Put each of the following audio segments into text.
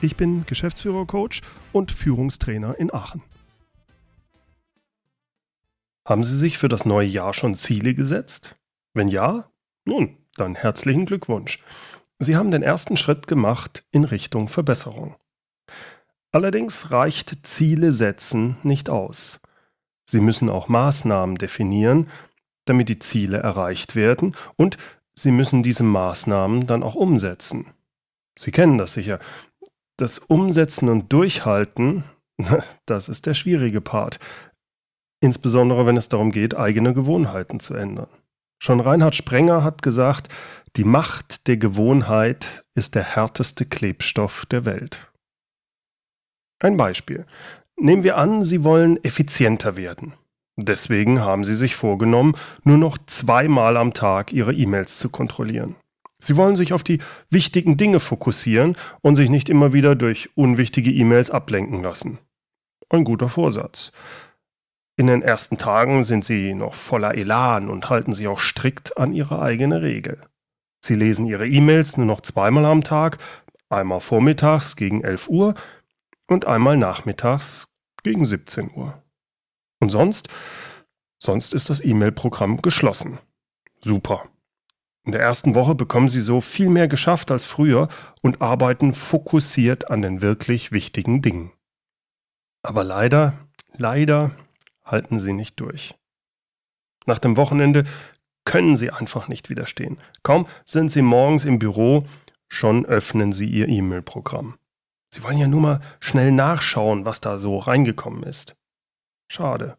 Ich bin Geschäftsführer-Coach und Führungstrainer in Aachen. Haben Sie sich für das neue Jahr schon Ziele gesetzt? Wenn ja, nun, dann herzlichen Glückwunsch. Sie haben den ersten Schritt gemacht in Richtung Verbesserung. Allerdings reicht Ziele setzen nicht aus. Sie müssen auch Maßnahmen definieren, damit die Ziele erreicht werden und Sie müssen diese Maßnahmen dann auch umsetzen. Sie kennen das sicher. Das Umsetzen und Durchhalten, das ist der schwierige Part. Insbesondere wenn es darum geht, eigene Gewohnheiten zu ändern. Schon Reinhard Sprenger hat gesagt, die Macht der Gewohnheit ist der härteste Klebstoff der Welt. Ein Beispiel. Nehmen wir an, Sie wollen effizienter werden. Deswegen haben Sie sich vorgenommen, nur noch zweimal am Tag Ihre E-Mails zu kontrollieren. Sie wollen sich auf die wichtigen Dinge fokussieren und sich nicht immer wieder durch unwichtige E-Mails ablenken lassen. Ein guter Vorsatz. In den ersten Tagen sind Sie noch voller Elan und halten sich auch strikt an Ihre eigene Regel. Sie lesen Ihre E-Mails nur noch zweimal am Tag, einmal vormittags gegen 11 Uhr und einmal nachmittags gegen 17 Uhr. Und sonst? Sonst ist das E-Mail-Programm geschlossen. Super. In der ersten Woche bekommen Sie so viel mehr geschafft als früher und arbeiten fokussiert an den wirklich wichtigen Dingen. Aber leider, leider halten Sie nicht durch. Nach dem Wochenende können Sie einfach nicht widerstehen. Kaum sind Sie morgens im Büro, schon öffnen Sie Ihr E-Mail-Programm. Sie wollen ja nur mal schnell nachschauen, was da so reingekommen ist. Schade.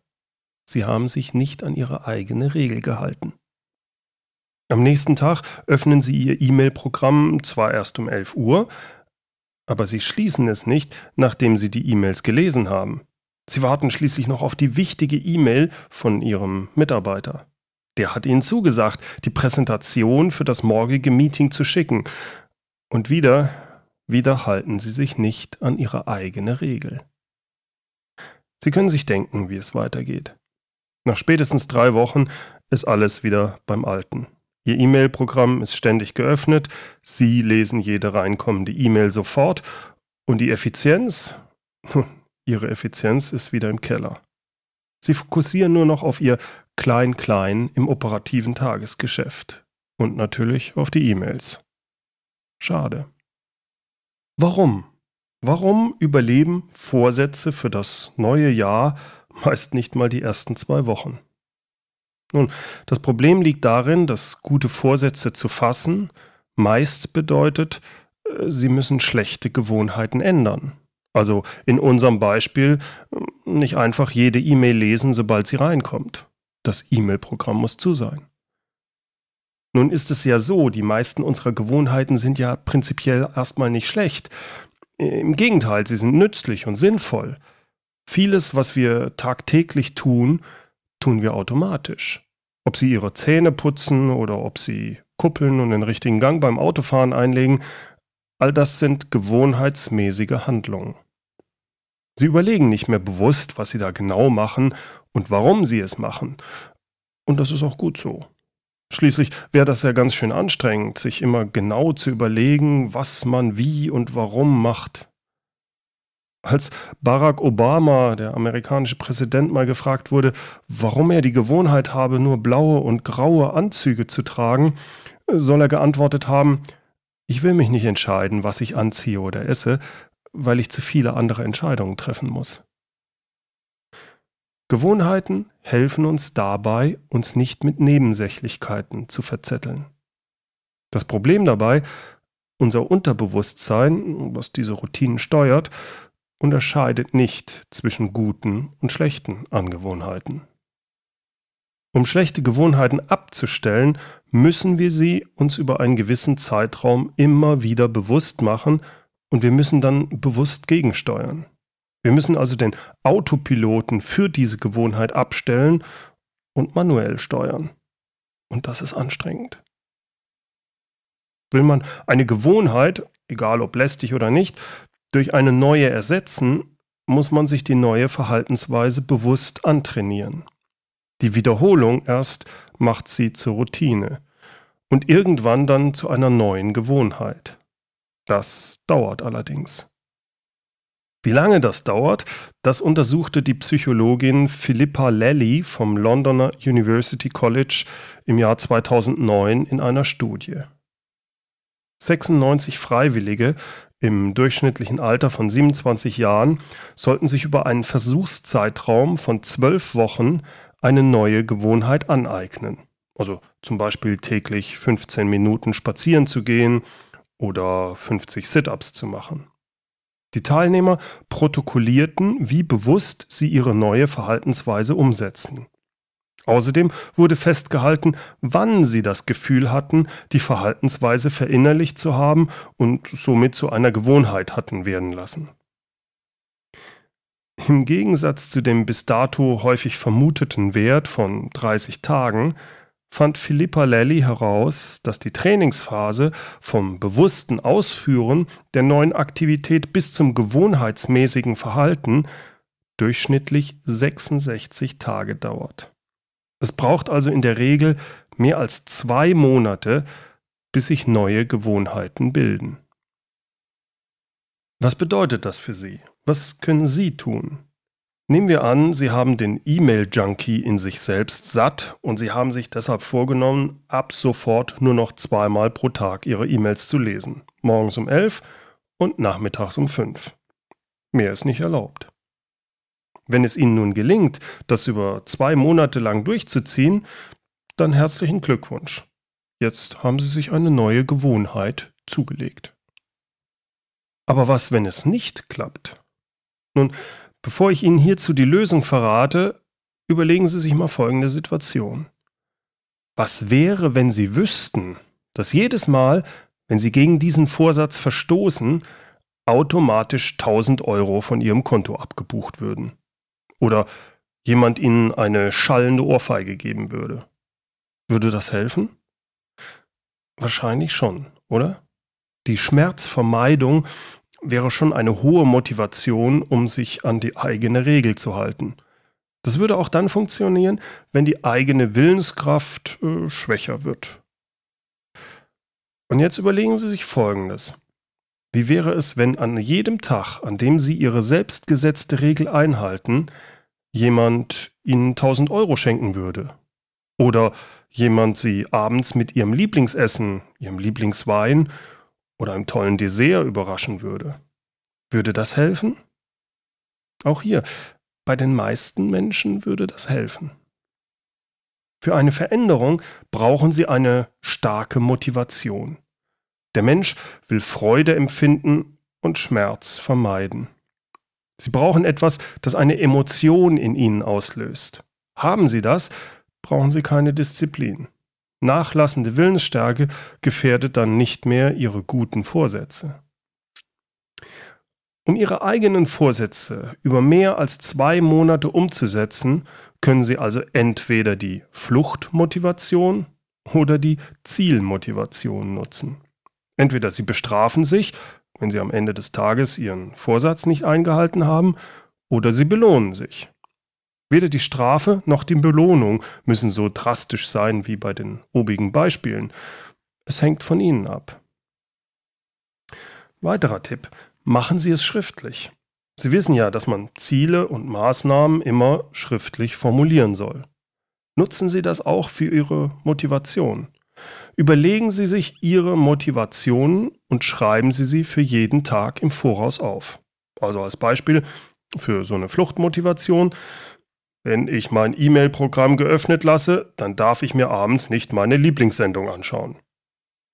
Sie haben sich nicht an Ihre eigene Regel gehalten. Am nächsten Tag öffnen Sie Ihr E-Mail-Programm zwar erst um 11 Uhr, aber Sie schließen es nicht, nachdem Sie die E-Mails gelesen haben. Sie warten schließlich noch auf die wichtige E-Mail von Ihrem Mitarbeiter. Der hat Ihnen zugesagt, die Präsentation für das morgige Meeting zu schicken. Und wieder, wieder halten Sie sich nicht an Ihre eigene Regel. Sie können sich denken, wie es weitergeht. Nach spätestens drei Wochen ist alles wieder beim Alten. Ihr E-Mail-Programm ist ständig geöffnet, Sie lesen jede reinkommende E-Mail sofort und die Effizienz, Ihre Effizienz ist wieder im Keller. Sie fokussieren nur noch auf Ihr Klein-Klein im operativen Tagesgeschäft und natürlich auf die E-Mails. Schade. Warum? Warum überleben Vorsätze für das neue Jahr meist nicht mal die ersten zwei Wochen? Nun, das Problem liegt darin, dass gute Vorsätze zu fassen meist bedeutet, äh, sie müssen schlechte Gewohnheiten ändern. Also in unserem Beispiel äh, nicht einfach jede E-Mail lesen, sobald sie reinkommt. Das E-Mail-Programm muss zu sein. Nun ist es ja so, die meisten unserer Gewohnheiten sind ja prinzipiell erstmal nicht schlecht. Im Gegenteil, sie sind nützlich und sinnvoll. Vieles, was wir tagtäglich tun, tun wir automatisch. Ob Sie Ihre Zähne putzen oder ob Sie kuppeln und den richtigen Gang beim Autofahren einlegen, all das sind gewohnheitsmäßige Handlungen. Sie überlegen nicht mehr bewusst, was Sie da genau machen und warum Sie es machen. Und das ist auch gut so. Schließlich wäre das ja ganz schön anstrengend, sich immer genau zu überlegen, was man wie und warum macht. Als Barack Obama, der amerikanische Präsident, mal gefragt wurde, warum er die Gewohnheit habe, nur blaue und graue Anzüge zu tragen, soll er geantwortet haben, ich will mich nicht entscheiden, was ich anziehe oder esse, weil ich zu viele andere Entscheidungen treffen muss. Gewohnheiten helfen uns dabei, uns nicht mit Nebensächlichkeiten zu verzetteln. Das Problem dabei, unser Unterbewusstsein, was diese Routinen steuert, unterscheidet nicht zwischen guten und schlechten Angewohnheiten. Um schlechte Gewohnheiten abzustellen, müssen wir sie uns über einen gewissen Zeitraum immer wieder bewusst machen und wir müssen dann bewusst gegensteuern. Wir müssen also den Autopiloten für diese Gewohnheit abstellen und manuell steuern. Und das ist anstrengend. Will man eine Gewohnheit, egal ob lästig oder nicht, durch eine neue ersetzen, muss man sich die neue Verhaltensweise bewusst antrainieren. Die Wiederholung erst macht sie zur Routine und irgendwann dann zu einer neuen Gewohnheit. Das dauert allerdings. Wie lange das dauert, das untersuchte die Psychologin Philippa Lally vom Londoner University College im Jahr 2009 in einer Studie. 96 Freiwillige im durchschnittlichen Alter von 27 Jahren sollten sich über einen Versuchszeitraum von zwölf Wochen eine neue Gewohnheit aneignen. Also zum Beispiel täglich 15 Minuten spazieren zu gehen oder 50 Sit-ups zu machen. Die Teilnehmer protokollierten, wie bewusst sie ihre neue Verhaltensweise umsetzen. Außerdem wurde festgehalten, wann sie das Gefühl hatten, die Verhaltensweise verinnerlicht zu haben und somit zu einer Gewohnheit hatten werden lassen. Im Gegensatz zu dem bis dato häufig vermuteten Wert von 30 Tagen fand Philippa Lally heraus, dass die Trainingsphase vom bewussten Ausführen der neuen Aktivität bis zum gewohnheitsmäßigen Verhalten durchschnittlich 66 Tage dauert. Es braucht also in der Regel mehr als zwei Monate, bis sich neue Gewohnheiten bilden. Was bedeutet das für Sie? Was können Sie tun? Nehmen wir an, Sie haben den E-Mail-Junkie in sich selbst satt und Sie haben sich deshalb vorgenommen, ab sofort nur noch zweimal pro Tag Ihre E-Mails zu lesen. Morgens um 11 und nachmittags um 5. Mehr ist nicht erlaubt. Wenn es Ihnen nun gelingt, das über zwei Monate lang durchzuziehen, dann herzlichen Glückwunsch. Jetzt haben Sie sich eine neue Gewohnheit zugelegt. Aber was, wenn es nicht klappt? Nun, Bevor ich Ihnen hierzu die Lösung verrate, überlegen Sie sich mal folgende Situation. Was wäre, wenn Sie wüssten, dass jedes Mal, wenn Sie gegen diesen Vorsatz verstoßen, automatisch 1000 Euro von Ihrem Konto abgebucht würden? Oder jemand Ihnen eine schallende Ohrfeige geben würde? Würde das helfen? Wahrscheinlich schon, oder? Die Schmerzvermeidung wäre schon eine hohe Motivation, um sich an die eigene Regel zu halten. Das würde auch dann funktionieren, wenn die eigene Willenskraft äh, schwächer wird. Und jetzt überlegen Sie sich Folgendes. Wie wäre es, wenn an jedem Tag, an dem Sie Ihre selbstgesetzte Regel einhalten, jemand Ihnen 1000 Euro schenken würde? Oder jemand Sie abends mit Ihrem Lieblingsessen, Ihrem Lieblingswein oder einem tollen Dessert überraschen würde. Würde das helfen? Auch hier, bei den meisten Menschen würde das helfen. Für eine Veränderung brauchen sie eine starke Motivation. Der Mensch will Freude empfinden und Schmerz vermeiden. Sie brauchen etwas, das eine Emotion in ihnen auslöst. Haben sie das, brauchen sie keine Disziplin. Nachlassende Willensstärke gefährdet dann nicht mehr ihre guten Vorsätze. Um ihre eigenen Vorsätze über mehr als zwei Monate umzusetzen, können Sie also entweder die Fluchtmotivation oder die Zielmotivation nutzen. Entweder Sie bestrafen sich, wenn Sie am Ende des Tages Ihren Vorsatz nicht eingehalten haben, oder Sie belohnen sich. Weder die Strafe noch die Belohnung müssen so drastisch sein wie bei den obigen Beispielen. Es hängt von Ihnen ab. Weiterer Tipp. Machen Sie es schriftlich. Sie wissen ja, dass man Ziele und Maßnahmen immer schriftlich formulieren soll. Nutzen Sie das auch für Ihre Motivation. Überlegen Sie sich Ihre Motivationen und schreiben Sie sie für jeden Tag im Voraus auf. Also als Beispiel für so eine Fluchtmotivation wenn ich mein E-Mail-Programm geöffnet lasse, dann darf ich mir abends nicht meine Lieblingssendung anschauen.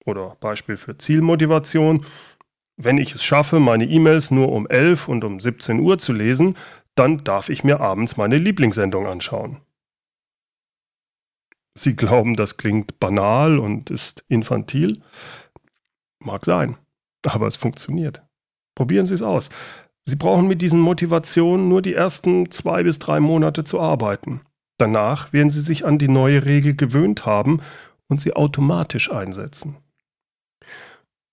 Oder Beispiel für Zielmotivation. Wenn ich es schaffe, meine E-Mails nur um 11 und um 17 Uhr zu lesen, dann darf ich mir abends meine Lieblingssendung anschauen. Sie glauben, das klingt banal und ist infantil? Mag sein, aber es funktioniert. Probieren Sie es aus. Sie brauchen mit diesen Motivationen nur die ersten zwei bis drei Monate zu arbeiten. Danach werden Sie sich an die neue Regel gewöhnt haben und sie automatisch einsetzen.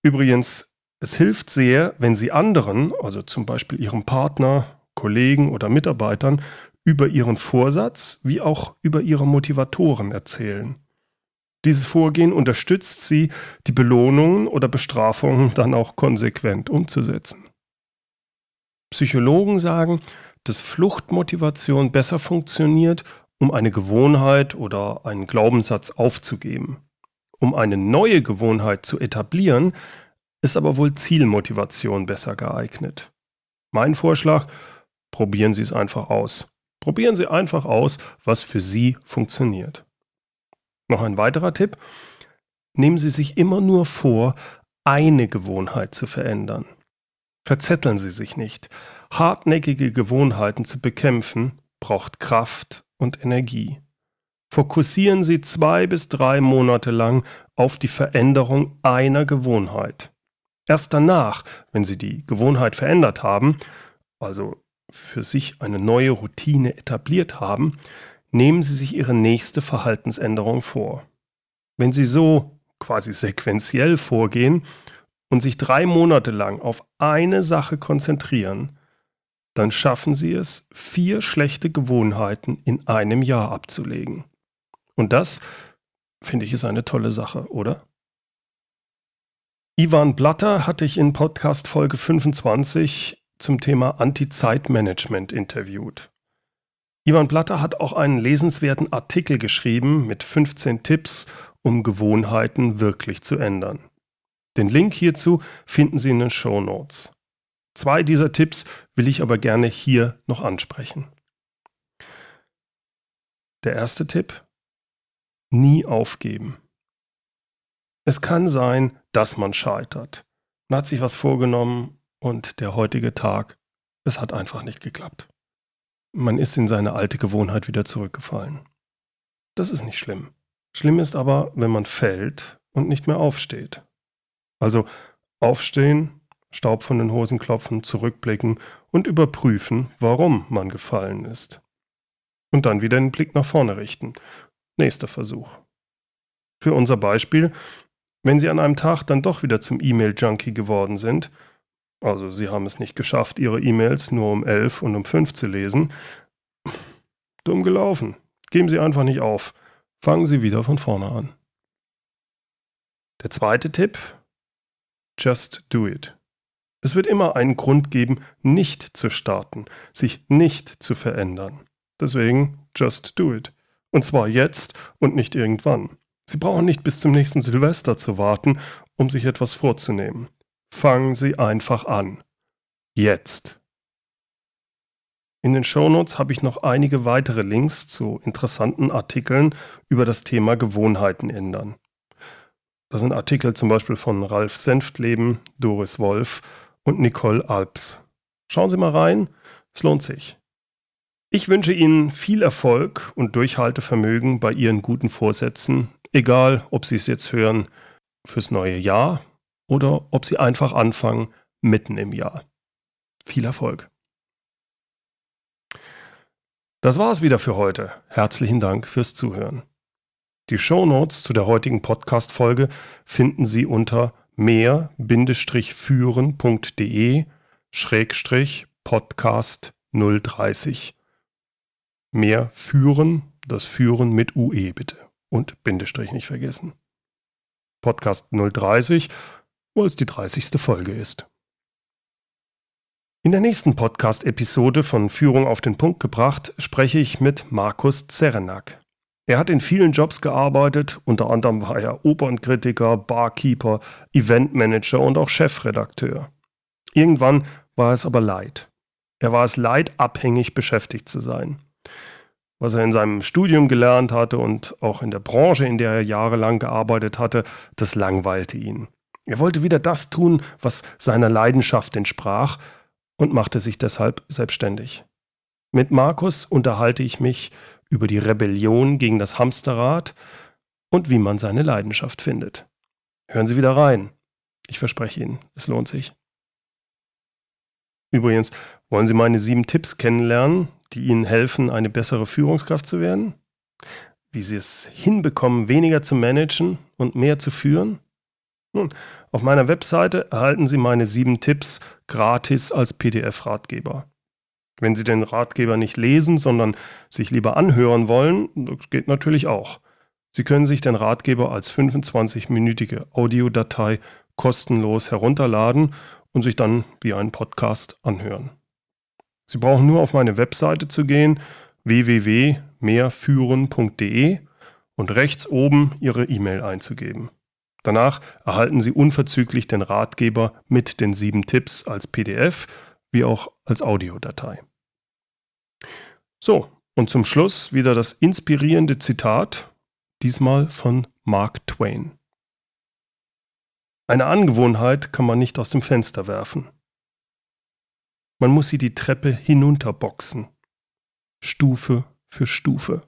Übrigens, es hilft sehr, wenn Sie anderen, also zum Beispiel Ihrem Partner, Kollegen oder Mitarbeitern, über Ihren Vorsatz wie auch über Ihre Motivatoren erzählen. Dieses Vorgehen unterstützt Sie, die Belohnungen oder Bestrafungen dann auch konsequent umzusetzen. Psychologen sagen, dass Fluchtmotivation besser funktioniert, um eine Gewohnheit oder einen Glaubenssatz aufzugeben. Um eine neue Gewohnheit zu etablieren, ist aber wohl Zielmotivation besser geeignet. Mein Vorschlag, probieren Sie es einfach aus. Probieren Sie einfach aus, was für Sie funktioniert. Noch ein weiterer Tipp. Nehmen Sie sich immer nur vor, eine Gewohnheit zu verändern. Verzetteln Sie sich nicht. Hartnäckige Gewohnheiten zu bekämpfen braucht Kraft und Energie. Fokussieren Sie zwei bis drei Monate lang auf die Veränderung einer Gewohnheit. Erst danach, wenn Sie die Gewohnheit verändert haben, also für sich eine neue Routine etabliert haben, nehmen Sie sich Ihre nächste Verhaltensänderung vor. Wenn Sie so quasi sequenziell vorgehen und sich drei Monate lang auf eine Sache konzentrieren, dann schaffen Sie es, vier schlechte Gewohnheiten in einem Jahr abzulegen. Und das, finde ich, ist eine tolle Sache, oder? Ivan Blatter hatte ich in Podcast Folge 25 zum Thema Anti-Zeitmanagement interviewt. Ivan Blatter hat auch einen lesenswerten Artikel geschrieben mit 15 Tipps, um Gewohnheiten wirklich zu ändern. Den Link hierzu finden Sie in den Show Notes. Zwei dieser Tipps will ich aber gerne hier noch ansprechen. Der erste Tipp. Nie aufgeben. Es kann sein, dass man scheitert. Man hat sich was vorgenommen und der heutige Tag, es hat einfach nicht geklappt. Man ist in seine alte Gewohnheit wieder zurückgefallen. Das ist nicht schlimm. Schlimm ist aber, wenn man fällt und nicht mehr aufsteht. Also aufstehen, Staub von den Hosen klopfen, zurückblicken und überprüfen, warum man gefallen ist. Und dann wieder den Blick nach vorne richten. Nächster Versuch. Für unser Beispiel, wenn Sie an einem Tag dann doch wieder zum E-Mail-Junkie geworden sind, also Sie haben es nicht geschafft, Ihre E-Mails nur um 11 und um 5 zu lesen, dumm gelaufen. Geben Sie einfach nicht auf. Fangen Sie wieder von vorne an. Der zweite Tipp, just do it. Es wird immer einen Grund geben, nicht zu starten, sich nicht zu verändern. Deswegen just do it. Und zwar jetzt und nicht irgendwann. Sie brauchen nicht bis zum nächsten Silvester zu warten, um sich etwas vorzunehmen. Fangen Sie einfach an. Jetzt. In den Shownotes habe ich noch einige weitere Links zu interessanten Artikeln über das Thema Gewohnheiten ändern. Das sind Artikel zum Beispiel von Ralf Senftleben, Doris Wolf und Nicole Alps. Schauen Sie mal rein, es lohnt sich. Ich wünsche Ihnen viel Erfolg und Durchhaltevermögen bei Ihren guten Vorsätzen, egal ob Sie es jetzt hören fürs neue Jahr oder ob Sie einfach anfangen mitten im Jahr. Viel Erfolg. Das war es wieder für heute. Herzlichen Dank fürs Zuhören. Die Show Notes zu der heutigen Podcast-Folge finden Sie unter mehr-führen.de Schrägstrich Podcast 030. Mehr führen, das Führen mit UE bitte. Und Bindestrich nicht vergessen. Podcast 030, wo es die 30. Folge ist. In der nächsten Podcast-Episode von Führung auf den Punkt gebracht spreche ich mit Markus Zerenak. Er hat in vielen Jobs gearbeitet, unter anderem war er Opernkritiker, Barkeeper, Eventmanager und auch Chefredakteur. Irgendwann war es aber leid. Er war es leid, abhängig beschäftigt zu sein. Was er in seinem Studium gelernt hatte und auch in der Branche, in der er jahrelang gearbeitet hatte, das langweilte ihn. Er wollte wieder das tun, was seiner Leidenschaft entsprach und machte sich deshalb selbstständig. Mit Markus unterhalte ich mich über die Rebellion gegen das Hamsterrad und wie man seine Leidenschaft findet. Hören Sie wieder rein. Ich verspreche Ihnen, es lohnt sich. Übrigens, wollen Sie meine sieben Tipps kennenlernen, die Ihnen helfen, eine bessere Führungskraft zu werden? Wie Sie es hinbekommen, weniger zu managen und mehr zu führen? Nun, auf meiner Webseite erhalten Sie meine sieben Tipps gratis als PDF-Ratgeber. Wenn Sie den Ratgeber nicht lesen, sondern sich lieber anhören wollen, das geht natürlich auch. Sie können sich den Ratgeber als 25-minütige Audiodatei kostenlos herunterladen und sich dann wie einen Podcast anhören. Sie brauchen nur auf meine Webseite zu gehen, www.mehrführen.de und rechts oben Ihre E-Mail einzugeben. Danach erhalten Sie unverzüglich den Ratgeber mit den sieben Tipps als PDF wie auch als Audiodatei. So, und zum Schluss wieder das inspirierende Zitat, diesmal von Mark Twain. Eine Angewohnheit kann man nicht aus dem Fenster werfen. Man muss sie die Treppe hinunterboxen, Stufe für Stufe.